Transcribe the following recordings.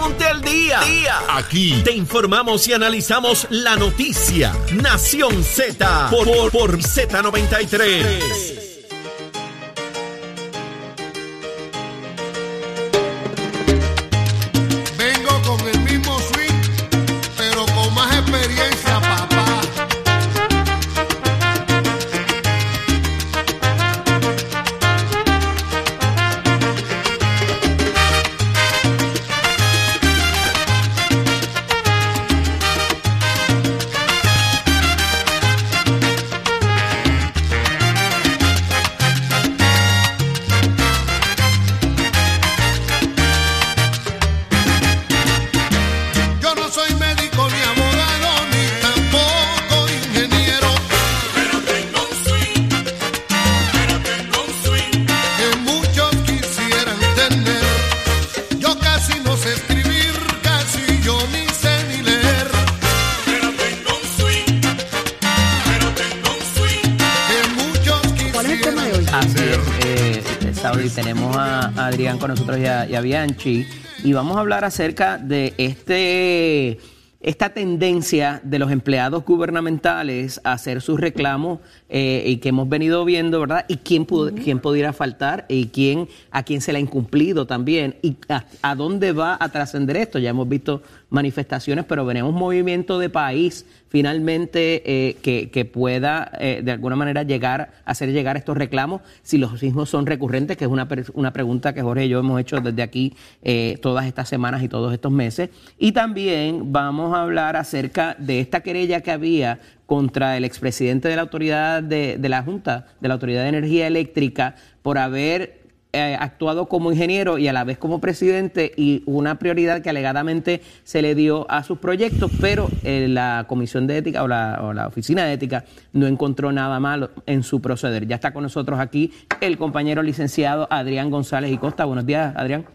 Ponte al día. día. Aquí te informamos y analizamos la noticia. Nación Z por, por, por Z93. Saudi, tenemos a, a Adrián con nosotros y a, y a Bianchi y vamos a hablar acerca de este esta tendencia de los empleados gubernamentales a hacer sus reclamos eh, y que hemos venido viendo, ¿verdad? Y quién, quién pudiera faltar y quién a quién se le ha incumplido también y a, a dónde va a trascender esto. Ya hemos visto manifestaciones, pero veremos un movimiento de país finalmente eh, que, que pueda eh, de alguna manera llegar, hacer llegar estos reclamos si los mismos son recurrentes, que es una, una pregunta que Jorge y yo hemos hecho desde aquí eh, todas estas semanas y todos estos meses. Y también vamos a hablar acerca de esta querella que había contra el expresidente de la autoridad de, de la Junta, de la Autoridad de Energía Eléctrica, por haber eh, actuado como ingeniero y a la vez como presidente y una prioridad que alegadamente se le dio a sus proyectos, pero eh, la Comisión de Ética o la, o la Oficina de Ética no encontró nada malo en su proceder. Ya está con nosotros aquí el compañero licenciado Adrián González y Costa. Buenos días, Adrián.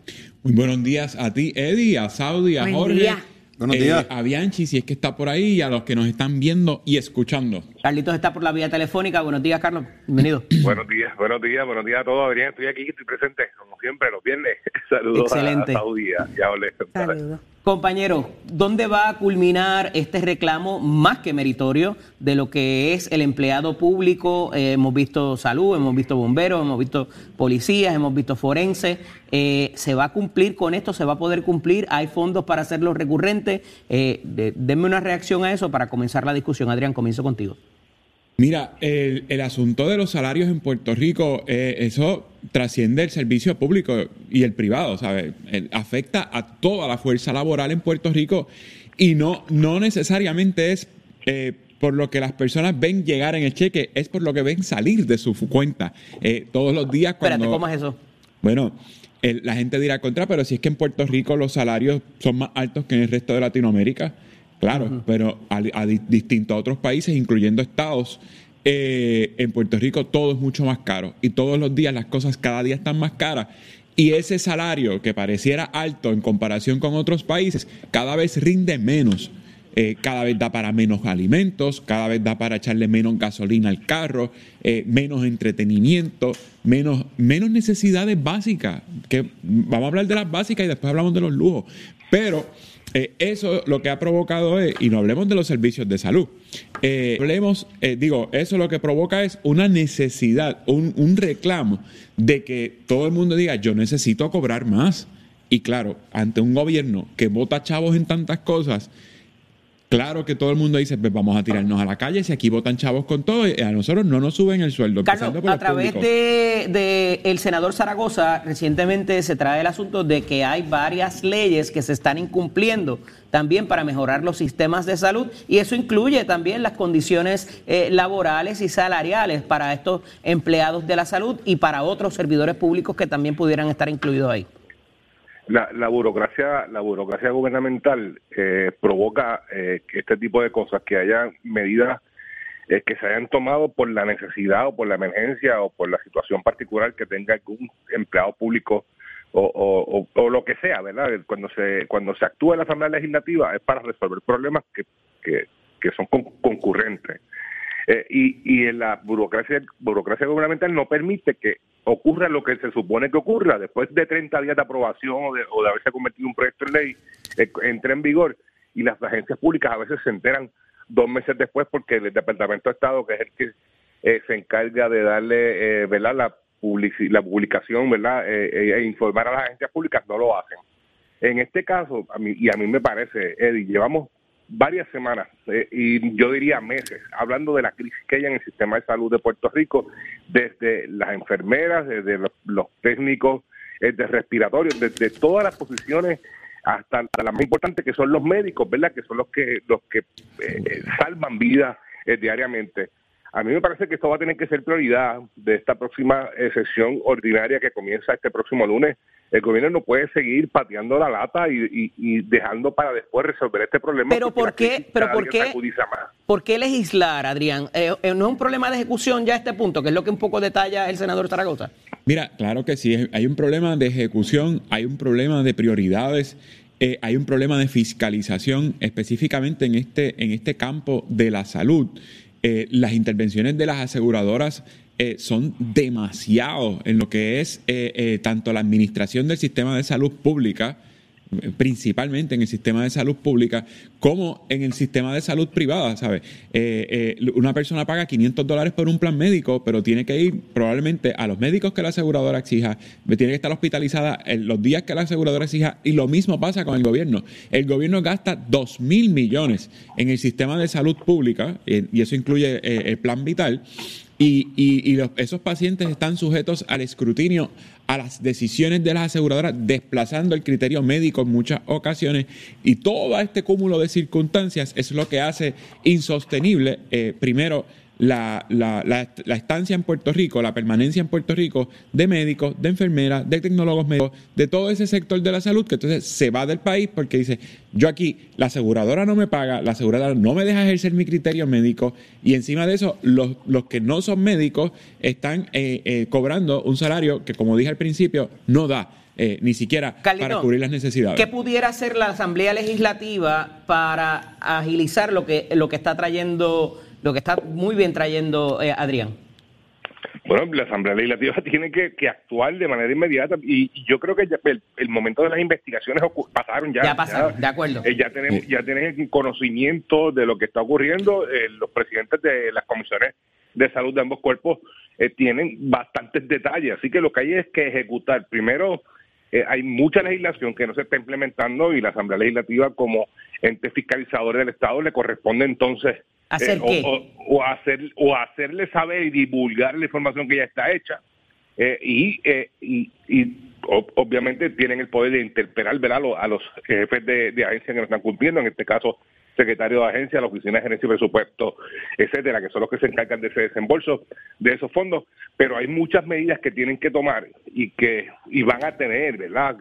Muy buenos días a ti, Eddie, a Saudi, a Buen Jorge. día. Buenos eh, días. A Bianchi, si es que está por ahí, y a los que nos están viendo y escuchando. Carlitos está por la vía telefónica. Buenos días, Carlos. Bienvenido. Buenos días, buenos días, buenos días a todos. Adrián, estoy aquí, estoy presente, como siempre, los viernes. Saludos Excelente. a, Saudi, a- y a Ole. Saludos. Compañero, ¿dónde va a culminar este reclamo más que meritorio de lo que es el empleado público? Eh, hemos visto salud, hemos visto bomberos, hemos visto policías, hemos visto forenses. Eh, ¿Se va a cumplir con esto? ¿Se va a poder cumplir? ¿Hay fondos para hacerlo recurrente? Eh, de- denme una reacción a eso para comenzar la discusión. Adrián, comienzo contigo. Mira, el, el asunto de los salarios en Puerto Rico, eh, eso trasciende el servicio público y el privado, ¿sabes? Afecta a toda la fuerza laboral en Puerto Rico y no, no necesariamente es eh, por lo que las personas ven llegar en el cheque, es por lo que ven salir de su cuenta eh, todos los días cuando... Espérate, ¿cómo es eso? Bueno, el- la gente dirá contra, pero si es que en Puerto Rico los salarios son más altos que en el resto de Latinoamérica, claro, pero a, a di- distinto a otros países, incluyendo estados, eh, en Puerto Rico todo es mucho más caro y todos los días las cosas cada día están más caras. Y ese salario que pareciera alto en comparación con otros países, cada vez rinde menos. Eh, cada vez da para menos alimentos, cada vez da para echarle menos gasolina al carro, eh, menos entretenimiento, menos, menos necesidades básicas. Que vamos a hablar de las básicas y después hablamos de los lujos. Pero eh, eso lo que ha provocado es, y no hablemos de los servicios de salud, eh, hablemos, eh, digo, eso lo que provoca es una necesidad, un, un reclamo de que todo el mundo diga, yo necesito cobrar más. Y claro, ante un gobierno que vota chavos en tantas cosas, Claro que todo el mundo dice, pues vamos a tirarnos a la calle, si aquí votan chavos con todo, y a nosotros no nos suben el sueldo. Carlos, empezando por a través de el senador Zaragoza, recientemente se trae el asunto de que hay varias leyes que se están incumpliendo también para mejorar los sistemas de salud y eso incluye también las condiciones eh, laborales y salariales para estos empleados de la salud y para otros servidores públicos que también pudieran estar incluidos ahí. La, la burocracia la burocracia gubernamental eh, provoca eh, este tipo de cosas, que haya medidas eh, que se hayan tomado por la necesidad o por la emergencia o por la situación particular que tenga algún empleado público o, o- lo que sea, ¿verdad? Cuando se cuando se actúa en la Asamblea Legislativa es para resolver problemas que, que, son con- concurrentes. Eh, y, y en la burocracia burocracia gubernamental no permite que, ocurra lo que se supone que ocurra, después de 30 días de aprobación o de, o de haberse convertido en un proyecto de ley, eh, entre en vigor y las agencias públicas a veces se enteran dos meses después porque el Departamento de Estado, que es el que eh, se encarga de darle eh, ¿verdad? La, la publicación ¿verdad? Eh, e informar a las agencias públicas, no lo hacen. En este caso, a mí, y a mí me parece, Eddie, llevamos varias semanas y yo diría meses hablando de la crisis que hay en el sistema de salud de Puerto Rico, desde las enfermeras, desde los, técnicos de respiratorios, desde todas las posiciones hasta, las más importantes que son los médicos, ¿verdad? Que son los que los que salvan vidas diariamente. A mí me parece que esto va a tener que ser prioridad de esta próxima eh, sesión ordinaria que comienza este próximo lunes. El gobierno no puede seguir pateando la lata y, dejando para después resolver este problema. Pero ¿por qué? Pero ¿por qué? ¿Por qué legislar, Adrián? Eh, eh, ¿No es un problema de ejecución ya a este punto, que es lo que un poco detalla el senador Zaragoza? Mira, claro que sí. Hay un problema de ejecución, hay un problema de prioridades. hay un problema de fiscalización específicamente en este, en este campo de la salud. Eh, las intervenciones de las aseguradoras eh, son demasiado en lo que es eh, tanto la administración del sistema de salud pública, principalmente en el sistema de salud pública, como en el sistema de salud privada, ¿sabes? Eh, eh, una persona paga 500 dólares por un plan médico, pero tiene que ir probablemente a los médicos que la aseguradora exija, tiene que estar hospitalizada en los días que la aseguradora exija, y lo mismo pasa con el gobierno. El gobierno gasta 2 mil millones en el sistema de salud pública, y eso incluye eh, el plan vital, y, esos pacientes están sujetos al escrutinio, a las decisiones de las aseguradoras, desplazando el criterio médico en muchas ocasiones. Y todo este cúmulo de circunstancias es lo que hace insostenible, eh, primero, la, la, la, estancia en Puerto Rico, la permanencia en Puerto Rico de médicos, de enfermeras, de tecnólogos médicos, de todo ese sector de la salud que entonces se va del país porque dice, yo aquí, la aseguradora no me paga, la aseguradora no me deja ejercer mi criterio médico y encima de eso, los, los que no son médicos están eh, eh, cobrando un salario que, como dije al principio, no da. Eh, ni siquiera para cubrir las necesidades. ¿Qué pudiera hacer la Asamblea Legislativa para agilizar lo que, lo que está trayendo lo que está muy bien trayendo eh, Adrián. Bueno, la Asamblea Legislativa tiene que, actuar de manera inmediata y, yo creo que el, momento de las investigaciones pasaron ya. Ya pasaron, de acuerdo. Eh, ya tenemos ya tienen conocimiento de lo que está ocurriendo. Eh, los presidentes de las comisiones de salud de ambos cuerpos tienen bastantes detalles, así que lo que hay es que ejecutar. Primero, hay mucha legislación que no se está implementando y la Asamblea Legislativa como ente fiscalizador del Estado le corresponde entonces ¿Hacer eh, qué? O, hacer, o hacerle saber y divulgar la información que ya está hecha. Eh, y, eh, y, obviamente tienen el poder de interpelar a los jefes de, de agencia que no están cumpliendo, en este caso secretario de agencia, la oficina de gerencia y presupuesto, etcétera, que son los que se encargan de ese desembolso de esos fondos, pero hay muchas medidas que tienen que tomar y que y van a tener, ¿verdad?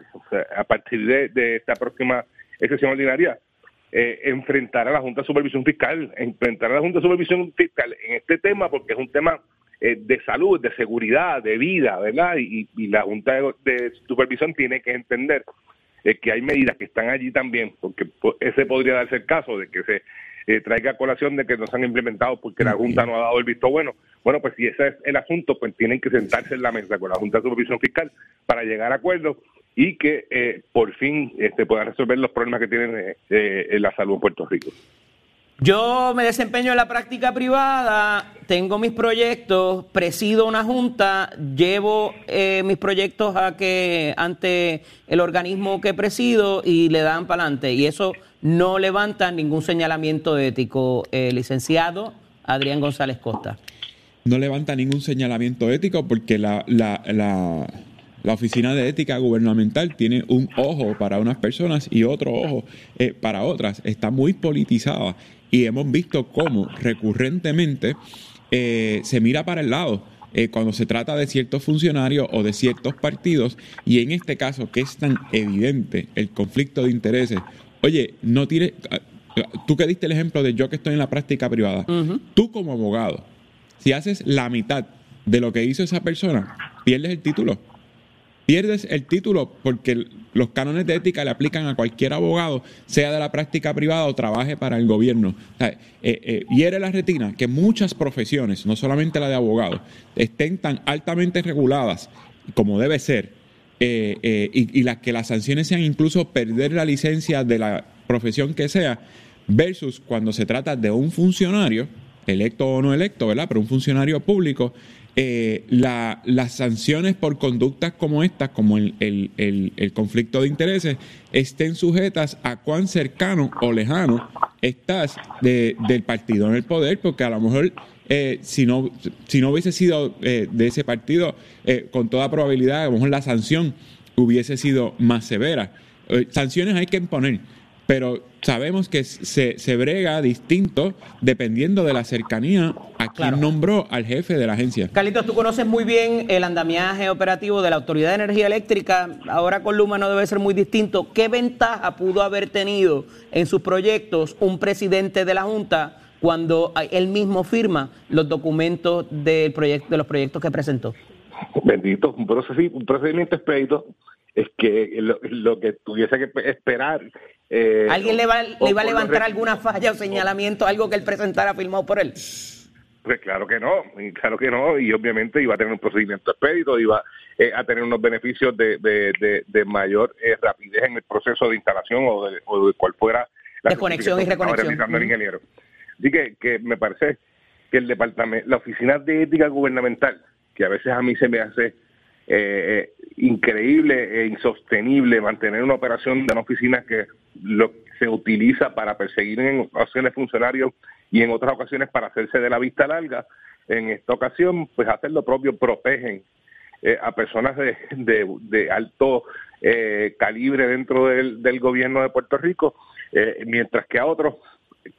a partir de, de esta próxima sesión ordinaria, eh, enfrentar a la Junta de Supervisión Fiscal, enfrentar a la Junta de Supervisión Fiscal en este tema porque es un tema eh, de salud, de seguridad, de vida, ¿verdad? Y, la Junta de, Supervisión tiene que entender eh, que hay medidas que están allí también, porque ese podría darse el caso de que se eh, traiga colación de que no se han implementado porque la Junta no ha dado el visto bueno. Bueno, pues si ese es el asunto, pues tienen que sentarse en la mesa con la Junta de Supervisión Fiscal para llegar a acuerdos y que eh, por fin este, puedan resolver los problemas que tienen eh, eh, en la salud en Puerto Rico. Yo me desempeño en la práctica privada, tengo mis proyectos, presido una junta, llevo mis proyectos a que ante el organismo que presido y le dan para adelante. Y eso no levanta ningún señalamiento ético, licenciado Adrián González Costa. No levanta ningún señalamiento ético porque la, la, la la Oficina de Ética Gubernamental tiene un ojo para unas personas y otro ojo eh, para otras. Está muy politizada y hemos visto cómo recurrentemente eh, se mira para el lado. Eh, cuando se trata de ciertos funcionarios o de ciertos partidos, y en este caso que es tan evidente el conflicto de intereses, oye, no tiene, tú que diste el ejemplo de yo que estoy en la práctica privada, tú como abogado, si haces la mitad de lo que hizo esa persona, pierdes el título pierdes el título porque los cánones de ética le aplican a cualquier abogado, sea de la práctica privada o trabaje para el gobierno. O eh, eh, hiere la retina que muchas profesiones, no solamente la de abogado, estén tan altamente reguladas como debe ser, eh, y, y las que las sanciones sean incluso perder la licencia de la profesión que sea, versus cuando se trata de un funcionario, electo o no electo, ¿verdad? Pero un funcionario público, eh, la- las sanciones por conductas como estas, como el, el- el- conflicto de intereses, estén sujetas a cuán cercano o lejano estás de- del partido en el poder, porque a lo mejor eh, si, no, si no hubiese sido eh, de ese partido, eh, con toda probabilidad, a lo mejor la sanción hubiese sido más severa. Eh, sanciones hay que imponer, pero sabemos que se, se brega distinto dependiendo de la cercanía a quien Claro. nombró al jefe de la agencia. Carlitos, tú conoces muy bien el andamiaje operativo de la Autoridad de Energía Eléctrica. Ahora con Luma no debe ser muy distinto. ¿Qué ventaja pudo haber tenido en sus proyectos un presidente de la Junta cuando él mismo firma los documentos del proyecto, de los proyectos que presentó? Bendito, un procedimiento expedito es que lo, lo que tuviese que esperar. eh, ¿Alguien le, va, le iba a levantar alguna falla o señalamiento, algo que él presentara firmado por él? Pues claro que no, y claro que no, y obviamente iba a tener un procedimiento expedito, iba eh, a tener unos beneficios de, de, de- de mayor eh, rapidez en el proceso de instalación o de, o de cual fuera De conexión y reconexión. el Ujú. ingeniero. Así que, que me parece que el departamento, la oficina de ética gubernamental, que a veces a mí se me hace eh, increíble e insostenible mantener una operación de una oficina que se utiliza para perseguir en ocasiones funcionarios y en otras ocasiones para hacerse de la vista larga. En esta ocasión, pues hacer lo propio, protegen eh, a personas de, de- alto eh, calibre dentro del, del gobierno de Puerto Rico, mientras que a otros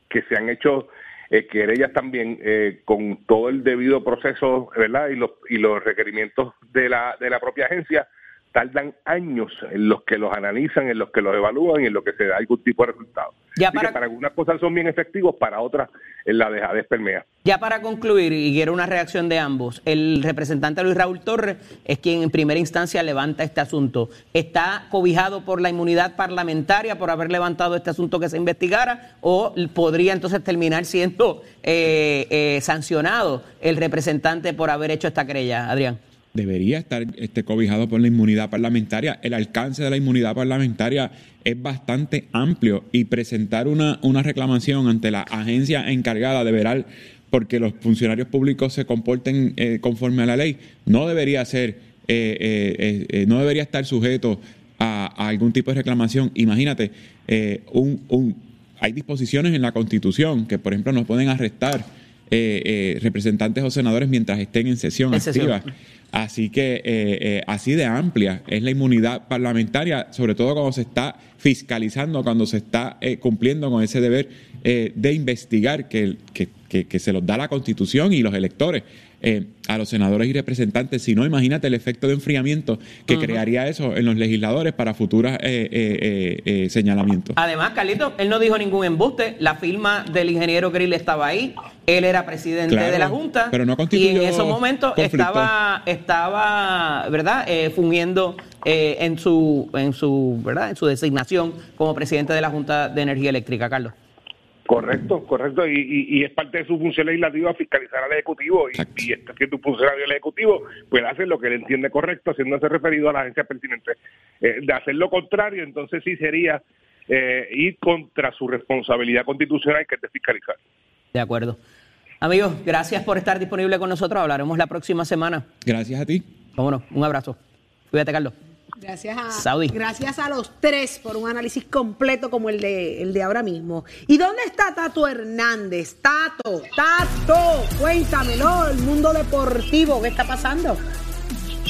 que se han hecho eh, querellas también eh, con todo el debido proceso, ¿verdad? Y los, y los requerimientos de la, de la propia agencia tardan años en los que los analizan, en los que los evalúan y en los que se da algún tipo de resultado. Ya Así que para- para algunas cosas son bien efectivos, para otras en la dejadez permea. Ya para concluir, y quiero una reacción de ambos, el representante Luis Raúl Torres es quien en primera instancia levanta este asunto. ¿Está cobijado por la inmunidad parlamentaria por haber levantado este asunto que se investigara o podría entonces terminar siendo eh, eh, sancionado el representante por haber hecho esta querella, Adrián? Debería estar este, cobijado por la inmunidad parlamentaria. El alcance de la inmunidad parlamentaria es bastante amplio y presentar una, una reclamación ante la agencia encargada de verar porque los funcionarios públicos se comporten eh, conforme a la ley no debería ser, eh, eh, eh, eh, no debería estar sujeto a, a algún tipo de reclamación. Imagínate, eh, un, un- hay disposiciones en la Constitución que, por ejemplo, nos pueden arrestar eh, eh, representantes o senadores mientras estén en sesión En sesión. Así que eh, eh, así de amplia es la inmunidad parlamentaria, sobre todo cuando se está fiscalizando, cuando se está eh, cumpliendo con ese deber eh, de investigar que, que- que- que se los da la Constitución y los electores eh, a los senadores y representantes. Si no, imagínate el efecto de enfriamiento que crearía eso en los legisladores para futuros eh, eh, eh, eh, señalamientos. Además, Carlito, él no dijo ningún embuste, la firma del ingeniero Grill estaba ahí, él era presidente Claro, de la Junta pero no y en esos momentos conflicto. estaba, estaba, ¿verdad?, Eh, fungiendo eh, en su, en su, ¿verdad?, en su designación como presidente de la Junta de Energía Eléctrica, Carlos. Correcto, correcto, y, y- y es parte de su función legislativa fiscalizar al Ejecutivo, y, y este siendo un funcionario del Ejecutivo, pues hace lo que él entiende correcto, haciéndose referido a la agencia pertinente. Eh, de hacer lo contrario, entonces sí sería eh, ir contra su responsabilidad constitucional, que es de fiscalizar. De acuerdo. Amigos, gracias por estar disponible con nosotros. Hablaremos la próxima semana. Gracias a ti. Vámonos, un abrazo. Cuídate, Carlos. Gracias a, Saudi. gracias a los tres por un análisis completo como el de, el de ahora mismo. ¿Y dónde está Tato Hernández? Tato, Tato, cuéntamelo, el mundo deportivo, ¿qué está pasando?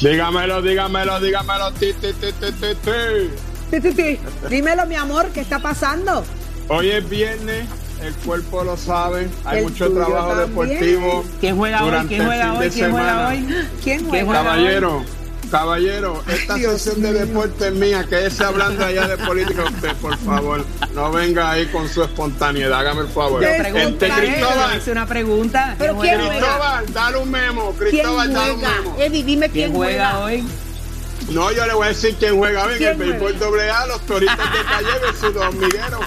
Dígamelo, dígamelo, dígamelo. Ti, ti, ti, ti, ti, ti. Ti, ti, ti. Dímelo, mi amor, ¿qué está pasando? Hoy es viernes, el cuerpo lo sabe. Hay El mucho trabajo también. deportivo. ¿Quién juega hoy? ¿Quién juega hoy? ¿Quién juega hoy? ¿Quién ¿Quién juega? juega? Caballero, caballero, esta Dios sesión de deporte es mía, que ese hablando allá de política, usted, por favor, no venga ahí con su espontaneidad, hágame el favor. Yo Este, Cristóbal, hice una pregunta. Pero ¿Quién ¿quién juega hoy? Cristóbal, dale un memo, ¿Quién Cristóbal, dale un memo. Eddie, dime ¿Quién quién juega juega. hoy? No, yo le voy a decir quién juega bien. ¿Quién El béisbol doble A, los toritos de Calle versus los hormigueros.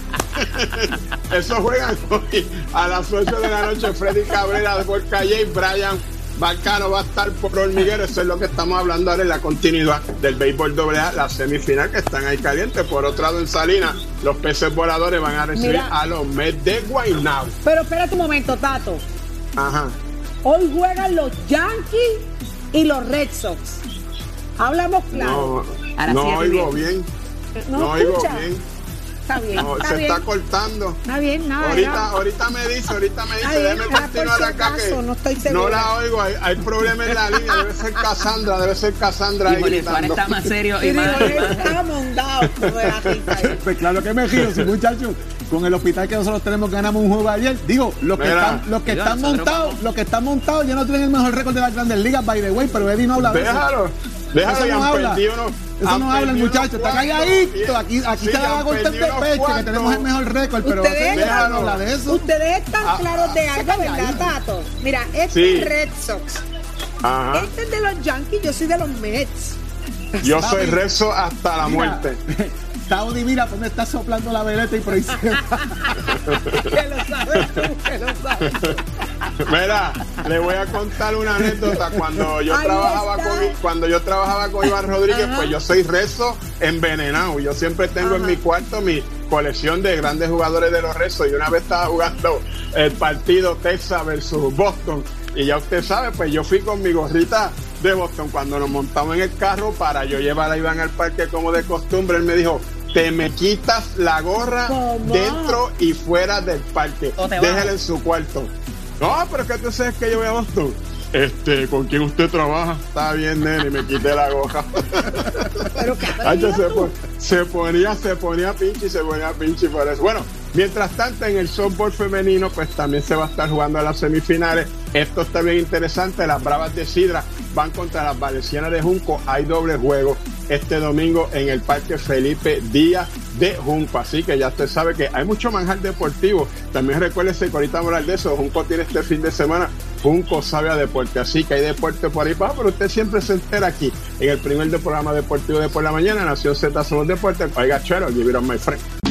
Eso juegan hoy a las 8 de la noche. Freddy Cabrera por Calle y Brian Balcano va a estar por hormiguero. Eso es lo que estamos hablando ahora en la continuidad del béisbol doble A, la semifinal que están ahí calientes. Por otro lado, en Salinas, los peces voladores van a recibir Mira. a los Mets de Guaynabo. Pero espérate un momento, Tato. Ajá. Hoy juegan los Yankees y los Red Sox. Hablamos claro. No, Ahora no sí, oigo bien. bien. No, No, oigo bien. Está bien, No, está se bien. está cortando. Está bien, nada. Ahorita, ahorita me dice, ahorita me dice, Está déjeme por continuar si acá acaso, que no estoy no la oigo, hay, hay problema en la línea, debe ser Cassandra, debe ser Cassandra ahí Y gritando. está más serio Y y más. estaba mondado ahí. Pues claro que me giro, sí, muchachos. Con el hospital que nosotros tenemos ganamos un juego ayer. Digo, los que Mira. están, los que Mira, están nosotros montados, los que están montados ya no tienen el mejor récord de las grandes ligas, by the way, pero Eddie no habla de eso. Déjalo, déjalo, Eso no han habla. perdido unos- Eso han no habla el perdido muchacho, unos está calladito. Aquí, aquí Sí, se va a perdido de unos pecho, que tenemos el mejor récord, pero Ustedes- día no Déjalo. habla de eso. Ustedes están Ah, claros de algo, ¿verdad. Tato? Mira, este Sí. es Red Sox. Ajá. Este es de los Yankees, yo soy de los Mets. Yo soy rezo hasta la Mira, muerte. Saudi, mira, pues me está soplando la veleta y por ahí se va. que lo sabes tú, que lo sabes. Mira, le voy a contar una anécdota. Cuando yo Ahí trabajaba está. con cuando yo trabajaba con Iván Rodríguez, Ajá. pues yo soy rezo envenenado. Yo siempre tengo en mi cuarto mi colección de grandes jugadores de los rezos. Y una vez estaba jugando el partido Texas versus Boston. Y ya usted sabe, pues yo fui con mi gorrita de Boston cuando nos montamos en el carro para yo llevar a Iván al parque como de costumbre. Él me dijo, te me quitas la gorra ¿Cómo? dentro y fuera del parque. Bajo. en su cuarto. No, pero es que tú sabes que yo voy a Boston. Este, ¿con quién usted trabaja? Está bien, nene, me quité la goja. Pero qué Ay, yo atrevido se, tú. pon- se ponía, se ponía pinche y se ponía pinche por eso. Bueno, mientras tanto en el softball femenino, pues también se va a estar jugando a las semifinales. Esto está bien interesante. Las Bravas de Sidra van contra las Valencianas de Junco. Hay doble juego este domingo en el Parque Felipe Díaz de Junco. Así que ya usted sabe que hay mucho manjar deportivo. También recuérdese que ahorita hablar de eso. Junco tiene este fin de semana. Junco sabe a deporte. Así que hay deporte por ahí pero usted siempre se entera aquí en el primer programa deportivo de por la mañana. Nación Z somos deporte. Oiga, chero, give it on my friend.